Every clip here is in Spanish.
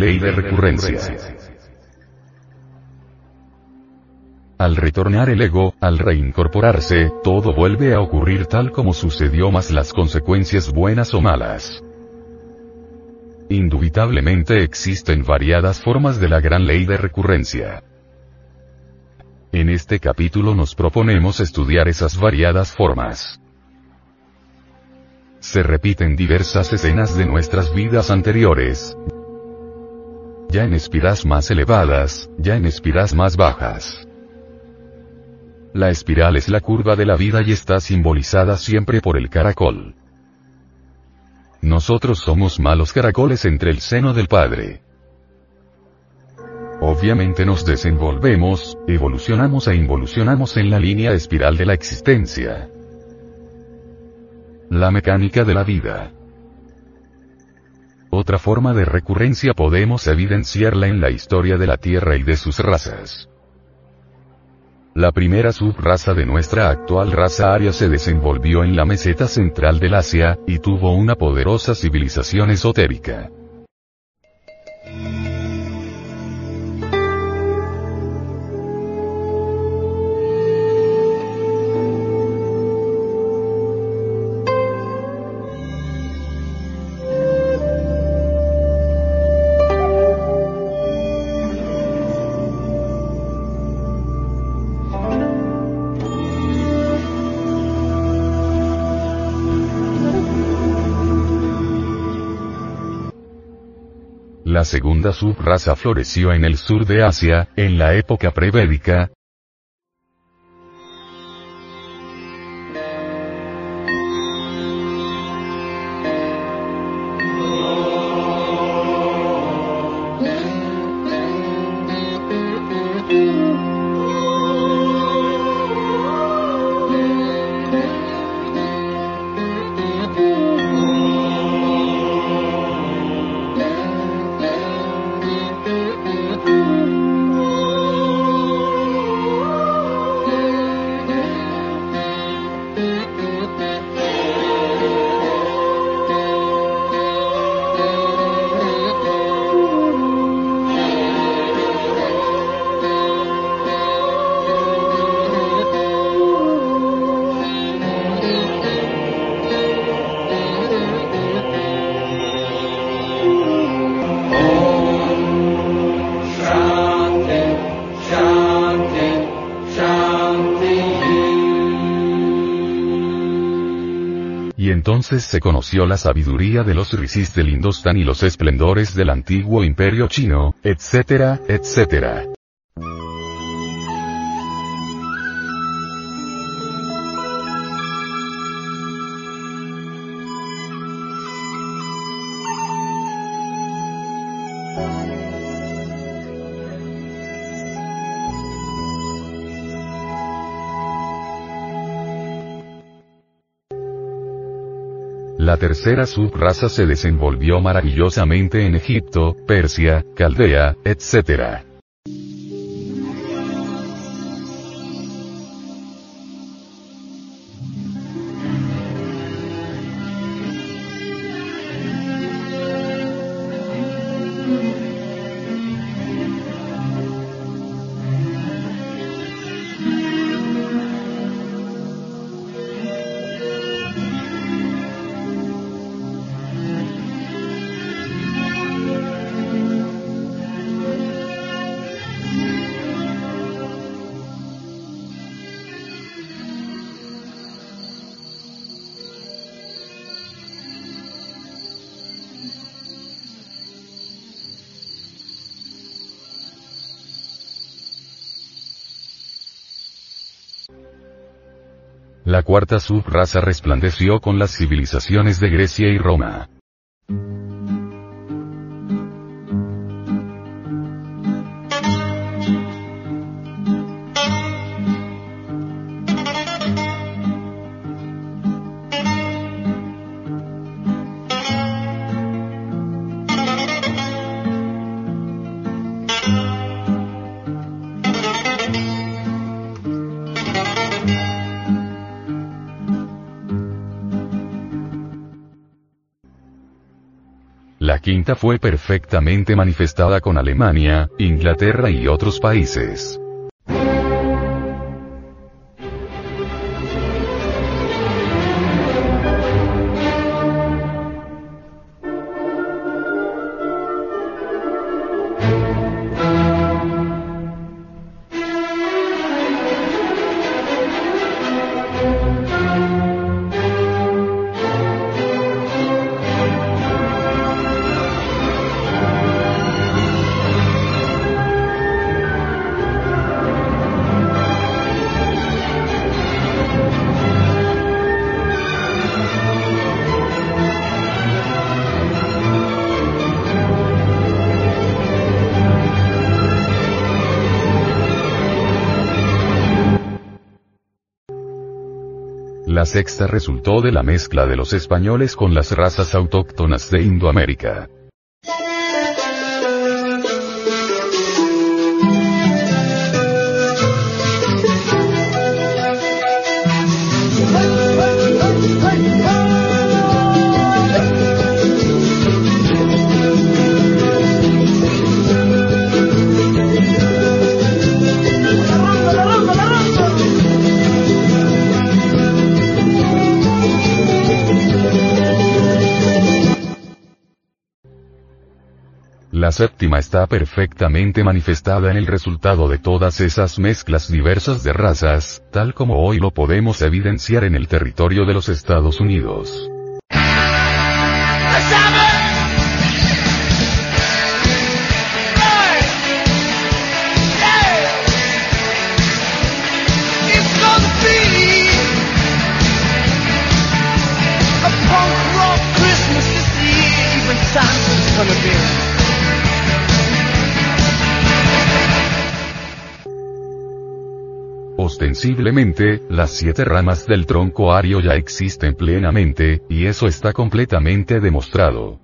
Ley de recurrencia. Al retornar el ego, al reincorporarse, todo vuelve a ocurrir tal como sucedió más las consecuencias buenas o malas. Indubitablemente existen variadas formas de la gran ley de recurrencia. En este capítulo nos proponemos estudiar esas variadas formas. Se repiten diversas escenas de nuestras vidas anteriores, ya en espiras más elevadas, ya en espiras más bajas. La espiral es la curva de la vida y está simbolizada siempre por el caracol. Nosotros somos malos caracoles entre el seno del Padre. Obviamente nos desenvolvemos, evolucionamos e involucionamos en la línea espiral de la existencia. La mecánica de la vida. Otra forma de recurrencia podemos evidenciarla en la historia de la Tierra y de sus razas. La primera subraza de nuestra actual raza aria se desenvolvió en la meseta central del Asia, y tuvo una poderosa civilización esotérica. La segunda subraza floreció en el sur de Asia, en la época prevédica, entonces se conoció la sabiduría de los rishis del Indostán y los esplendores del antiguo imperio chino, etcétera, etcétera. La tercera subraza se desenvolvió maravillosamente en Egipto, Persia, Caldea, etc. La cuarta subraza resplandeció con las civilizaciones de Grecia y Roma. Quinta fue perfectamente manifestada con Alemania, Inglaterra y otros países. Sexta resultó de la mezcla de los españoles con las razas autóctonas de Indoamérica. La séptima está perfectamente manifestada en el resultado de todas esas mezclas diversas de razas, tal como hoy lo podemos evidenciar en el territorio de los Estados Unidos. Ostensiblemente, las siete ramas del tronco ario ya existen plenamente, y eso está completamente demostrado.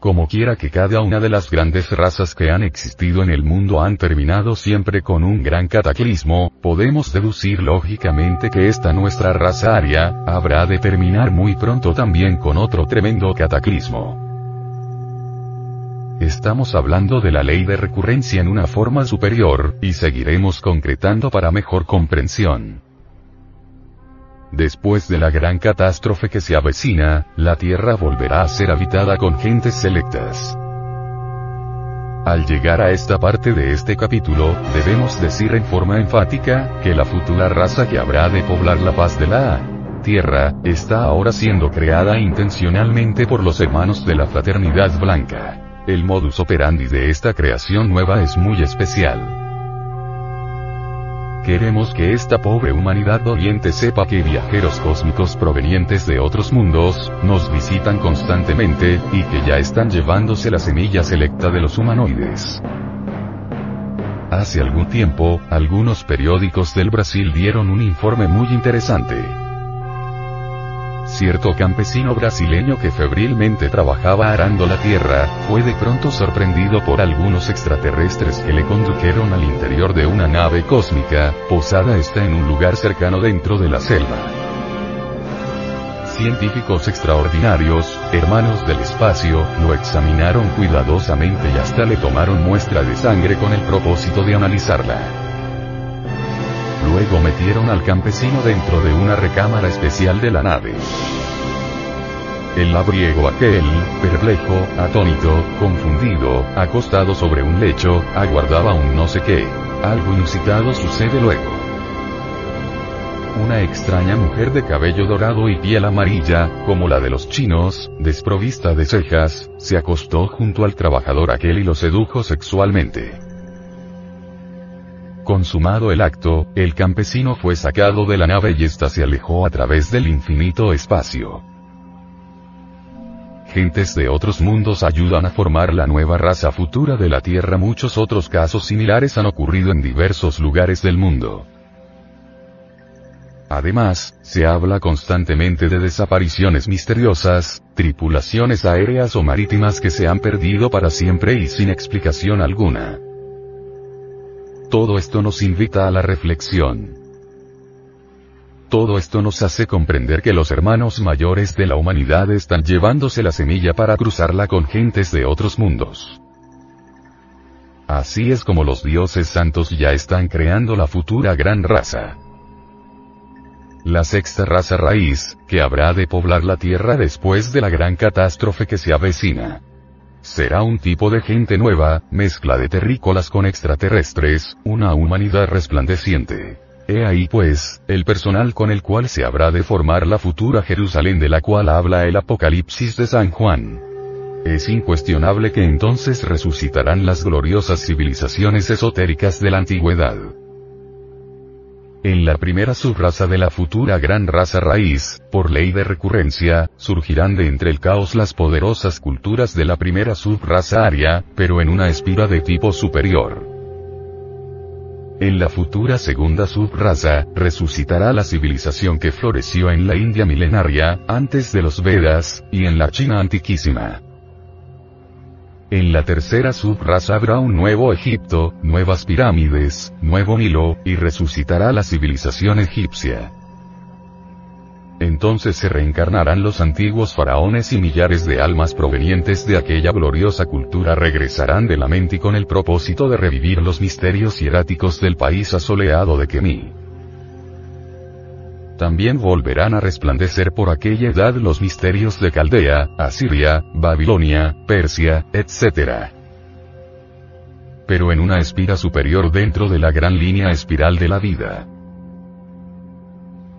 Como quiera que cada una de las grandes razas que han existido en el mundo han terminado siempre con un gran cataclismo, podemos deducir lógicamente que esta nuestra raza aria, habrá de terminar muy pronto también con otro tremendo cataclismo. Estamos hablando de la ley de recurrencia en una forma superior, y seguiremos concretando para mejor comprensión. Después de la gran catástrofe que se avecina, la Tierra volverá a ser habitada con gentes selectas. Al llegar a esta parte de este capítulo, debemos decir en forma enfática, que la futura raza que habrá de poblar la paz de la Tierra, está ahora siendo creada intencionalmente por los hermanos de la Fraternidad Blanca. El modus operandi de esta creación nueva es muy especial. Queremos que esta pobre humanidad doliente sepa que viajeros cósmicos provenientes de otros mundos, nos visitan constantemente, y que ya están llevándose la semilla selecta de los humanoides. Hace algún tiempo, algunos periódicos del Brasil dieron un informe muy interesante. Cierto campesino brasileño que febrilmente trabajaba arando la tierra, fue de pronto sorprendido por algunos extraterrestres que le condujeron al interior de una nave cósmica, posada está en un lugar cercano dentro de la selva. Científicos extraordinarios, hermanos del espacio, lo examinaron cuidadosamente y hasta le tomaron muestra de sangre con el propósito de analizarla. Luego metieron al campesino dentro de una recámara especial de la nave. El labriego aquel, perplejo, atónito, confundido, acostado sobre un lecho, aguardaba un no sé qué. Algo inusitado sucede luego. Una extraña mujer de cabello dorado y piel amarilla, como la de los chinos, desprovista de cejas, se acostó junto al trabajador aquel y lo sedujo sexualmente. Consumado el acto, el campesino fue sacado de la nave y ésta se alejó a través del infinito espacio. Gentes de otros mundos ayudan a formar la nueva raza futura de la Tierra. Muchos otros casos similares han ocurrido en diversos lugares del mundo. Además, se habla constantemente de desapariciones misteriosas, tripulaciones aéreas o marítimas que se han perdido para siempre y sin explicación alguna. Todo esto nos invita a la reflexión. Todo esto nos hace comprender que los hermanos mayores de la humanidad están llevándose la semilla para cruzarla con gentes de otros mundos. Así es como los dioses santos ya están creando la futura gran raza. La sexta raza raíz, que habrá de poblar la Tierra después de la gran catástrofe que se avecina. Será un tipo de gente nueva, mezcla de terrícolas con extraterrestres, una humanidad resplandeciente. He ahí pues, el personal con el cual se habrá de formar la futura Jerusalén de la cual habla el Apocalipsis de San Juan. Es incuestionable que entonces resucitarán las gloriosas civilizaciones esotéricas de la antigüedad. En la primera subraza de la futura gran raza raíz, por ley de recurrencia, surgirán de entre el caos las poderosas culturas de la primera subraza aria, pero en una espira de tipo superior. En la futura segunda subraza, resucitará la civilización que floreció en la India milenaria, antes de los Vedas, y en la China antiquísima. En la tercera subraza habrá un nuevo Egipto, nuevas pirámides, nuevo Nilo, y resucitará la civilización egipcia. Entonces se reencarnarán los antiguos faraones y millares de almas provenientes de aquella gloriosa cultura regresarán de la mente con el propósito de revivir los misterios hieráticos del país asoleado de Kemi. También volverán a resplandecer por aquella edad los misterios de Caldea, Asiria, Babilonia, Persia, etc. Pero en una espira superior dentro de la gran línea espiral de la vida.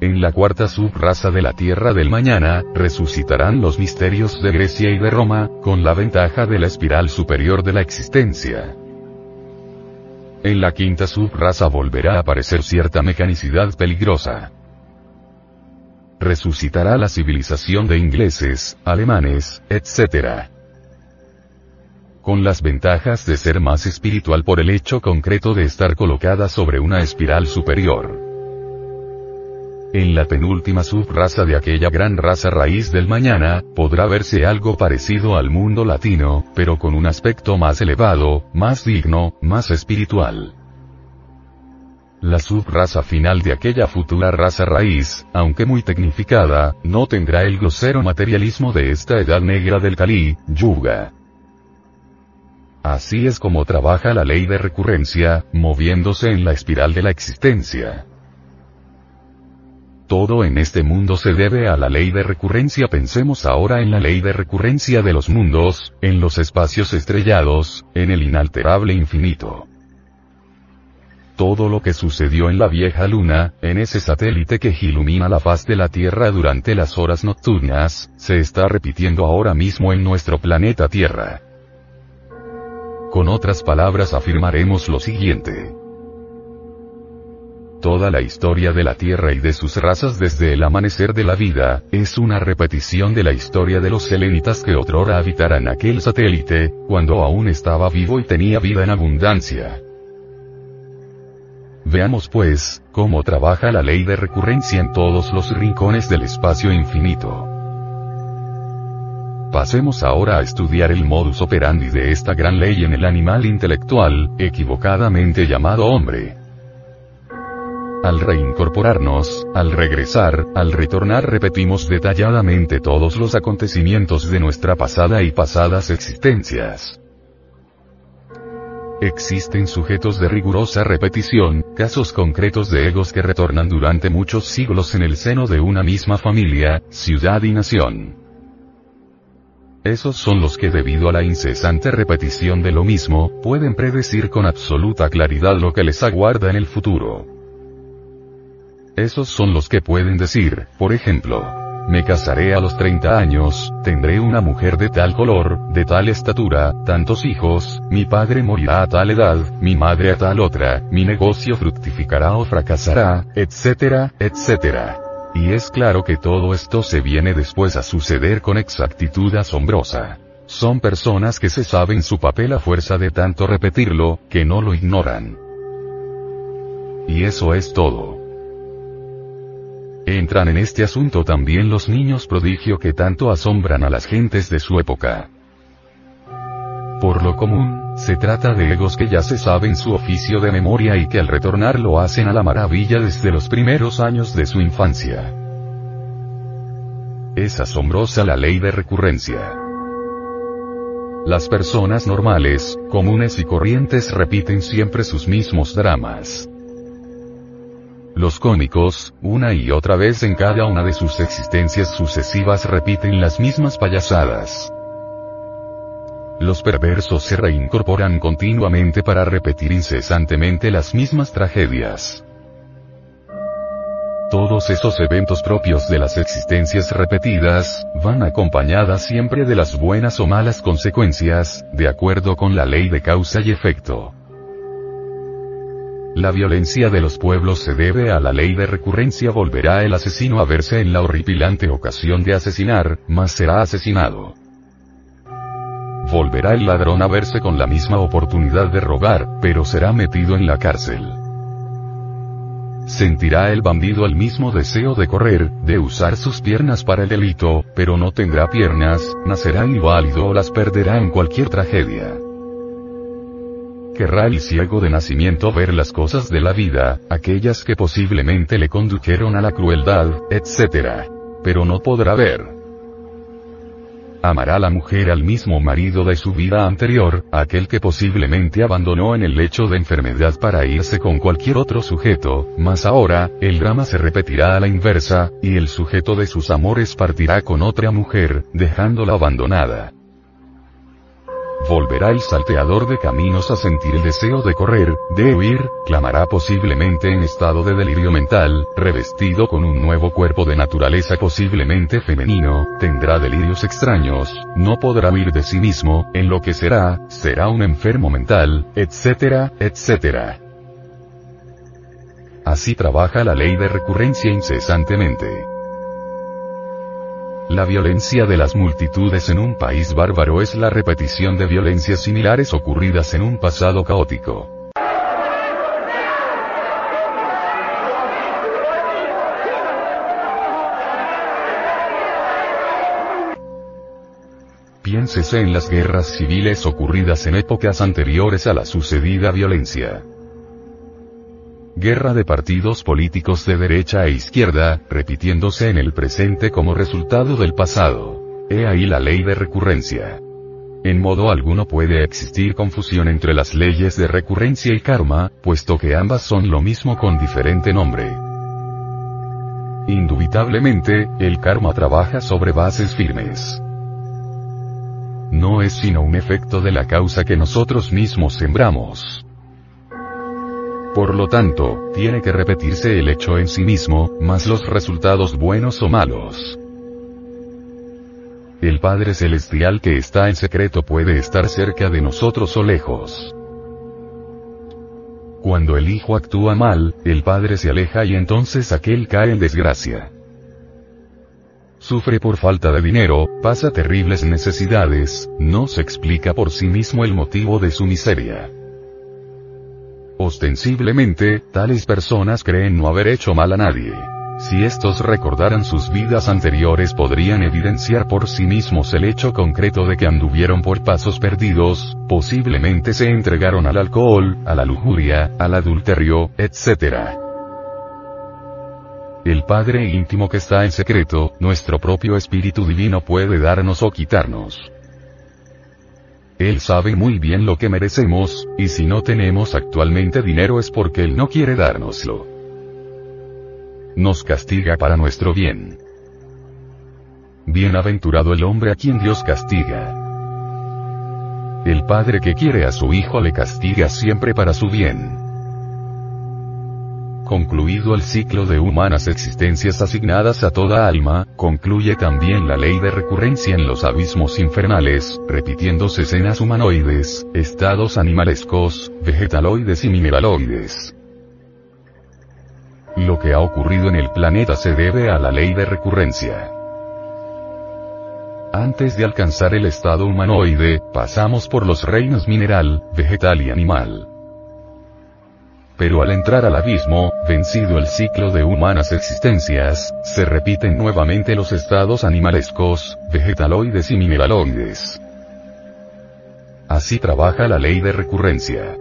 En la cuarta subraza de la Tierra del Mañana, resucitarán los misterios de Grecia y de Roma, con la ventaja de la espiral superior de la existencia. En la quinta subraza volverá a aparecer cierta mecanicidad peligrosa. Resucitará la civilización de ingleses, alemanes, etc. Con las ventajas de ser más espiritual por el hecho concreto de estar colocada sobre una espiral superior. En la penúltima subraza de aquella gran raza raíz del mañana, podrá verse algo parecido al mundo latino, pero con un aspecto más elevado, más digno, más espiritual. La subraza final de aquella futura raza raíz, aunque muy tecnificada, no tendrá el grosero materialismo de esta edad negra del Kali, Yuga. Así es como trabaja la ley de recurrencia, moviéndose en la espiral de la existencia. Todo en este mundo se debe a la ley de recurrencia. Pensemos ahora en la ley de recurrencia de los mundos, en los espacios estrellados, en el inalterable infinito. Todo lo que sucedió en la vieja luna, en ese satélite que ilumina la faz de la Tierra durante las horas nocturnas, se está repitiendo ahora mismo en nuestro planeta Tierra. Con otras palabras afirmaremos lo siguiente. Toda la historia de la Tierra y de sus razas desde el amanecer de la vida, es una repetición de la historia de los selenitas que otrora habitaran aquel satélite, cuando aún estaba vivo y tenía vida en abundancia. Veamos pues, cómo trabaja la ley de recurrencia en todos los rincones del espacio infinito. Pasemos ahora a estudiar el modus operandi de esta gran ley en el animal intelectual, equivocadamente llamado hombre. Al reincorporarnos, al regresar, al retornar repetimos detalladamente todos los acontecimientos de nuestra pasada y pasadas existencias. Existen sujetos de rigurosa repetición, casos concretos de egos que retornan durante muchos siglos en el seno de una misma familia, ciudad y nación. Esos son los que debido a la incesante repetición de lo mismo, pueden predecir con absoluta claridad lo que les aguarda en el futuro. Esos son los que pueden decir, por ejemplo, me casaré a los 30 años, tendré una mujer de tal color, de tal estatura, tantos hijos, mi padre morirá a tal edad, mi madre a tal otra, mi negocio fructificará o fracasará, etcétera, etcétera. Y es claro que todo esto se viene después a suceder con exactitud asombrosa. Son personas que se saben su papel a fuerza de tanto repetirlo, que no lo ignoran. Y eso es todo. Entran en este asunto también los niños prodigio que tanto asombran a las gentes de su época. Por lo común, Se trata de egos que ya se saben su oficio de memoria y que al retornar lo hacen a la maravilla desde los primeros años de su infancia. Es asombrosa la ley de recurrencia. Las personas normales, comunes y corrientes repiten siempre sus mismos dramas. Los cómicos, una y otra vez en cada una de sus existencias sucesivas repiten las mismas payasadas. Los perversos se reincorporan continuamente para repetir incesantemente las mismas tragedias. Todos esos eventos propios de las existencias repetidas, van acompañadas siempre de las buenas o malas consecuencias, de acuerdo con la ley de causa y efecto. La violencia de los pueblos se debe a la ley de recurrencia volverá el asesino a verse en la horripilante ocasión de asesinar, mas será asesinado. Volverá el ladrón a verse con la misma oportunidad de robar, pero será metido en la cárcel. Sentirá el bandido el mismo deseo de correr, de usar sus piernas para el delito, pero no tendrá piernas, nacerá inválido o las perderá en cualquier tragedia. Querrá el ciego de nacimiento ver las cosas de la vida, aquellas que posiblemente le condujeron a la crueldad, etc. Pero no podrá ver. Amará la mujer al mismo marido de su vida anterior, aquel que posiblemente abandonó en el lecho de enfermedad para irse con cualquier otro sujeto, mas ahora, el drama se repetirá a la inversa, y el sujeto de sus amores partirá con otra mujer, dejándola abandonada. Volverá el salteador de caminos a sentir el deseo de correr, de huir, clamará posiblemente en estado de delirio mental, revestido con un nuevo cuerpo de naturaleza posiblemente femenino, tendrá delirios extraños, no podrá huir de sí mismo, en lo que será, será un enfermo mental, etcétera, etcétera. Así trabaja la ley de recurrencia incesantemente. La violencia de las multitudes en un país bárbaro es la repetición de violencias similares ocurridas en un pasado caótico. Piénsese en las guerras civiles ocurridas en épocas anteriores a la sucedida violencia. Guerra de partidos políticos de derecha e izquierda, repitiéndose en el presente como resultado del pasado. He ahí la ley de recurrencia. En modo alguno puede existir confusión entre las leyes de recurrencia y karma, puesto que ambas son lo mismo con diferente nombre. Indubitablemente, el karma trabaja sobre bases firmes. No es sino un efecto de la causa que nosotros mismos sembramos. Por lo tanto, tiene que repetirse el hecho en sí mismo, más los resultados buenos o malos. El Padre Celestial que está en secreto puede estar cerca de nosotros o lejos. Cuando el Hijo actúa mal, el Padre se aleja y entonces aquel cae en desgracia. Sufre por falta de dinero, pasa terribles necesidades, no se explica por sí mismo el motivo de su miseria. Ostensiblemente, tales personas creen no haber hecho mal a nadie. Si estos recordaran sus vidas anteriores podrían evidenciar por sí mismos el hecho concreto de que anduvieron por pasos perdidos, posiblemente se entregaron al alcohol, a la lujuria, al adulterio, etc. El Padre íntimo que está en secreto, nuestro propio Espíritu Divino puede darnos o quitarnos. Él sabe muy bien lo que merecemos, y si no tenemos actualmente dinero es porque Él no quiere dárnoslo. Nos castiga para nuestro bien. Bienaventurado el hombre a quien Dios castiga. El padre que quiere a su hijo le castiga siempre para su bien. Concluido el ciclo de humanas existencias asignadas a toda alma, concluye también la ley de recurrencia en los abismos infernales, repitiéndose escenas humanoides, estados animalescos, vegetaloides y mineraloides. Lo que ha ocurrido en el planeta se debe a la ley de recurrencia. Antes de alcanzar el estado humanoide, pasamos por los reinos mineral, vegetal y animal. Pero al entrar al abismo, vencido el ciclo de humanas existencias, se repiten nuevamente los estados animalescos, vegetaloides y mineraloides. Así trabaja la ley de recurrencia.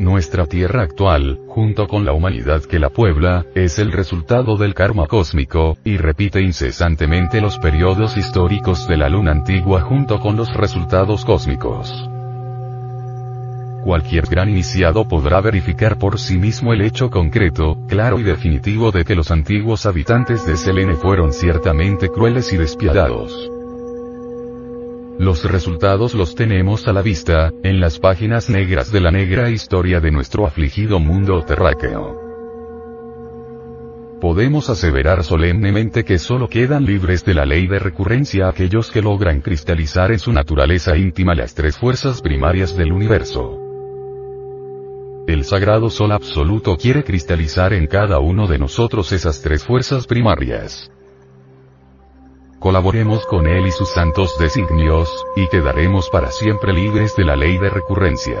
Nuestra Tierra actual, junto con la humanidad que la puebla, es el resultado del karma cósmico, y repite incesantemente los periodos históricos de la luna antigua junto con los resultados cósmicos. Cualquier gran iniciado podrá verificar por sí mismo el hecho concreto, claro y definitivo de que los antiguos habitantes de Selene fueron ciertamente crueles y despiadados. Los resultados los tenemos a la vista, en las páginas negras de la negra historia de nuestro afligido mundo terráqueo. Podemos aseverar solemnemente que solo quedan libres de la ley de recurrencia aquellos que logran cristalizar en su naturaleza íntima las tres fuerzas primarias del universo. El sagrado sol absoluto quiere cristalizar en cada uno de nosotros esas tres fuerzas primarias. Colaboremos con Él y sus santos designios, y quedaremos para siempre libres de la ley de recurrencia.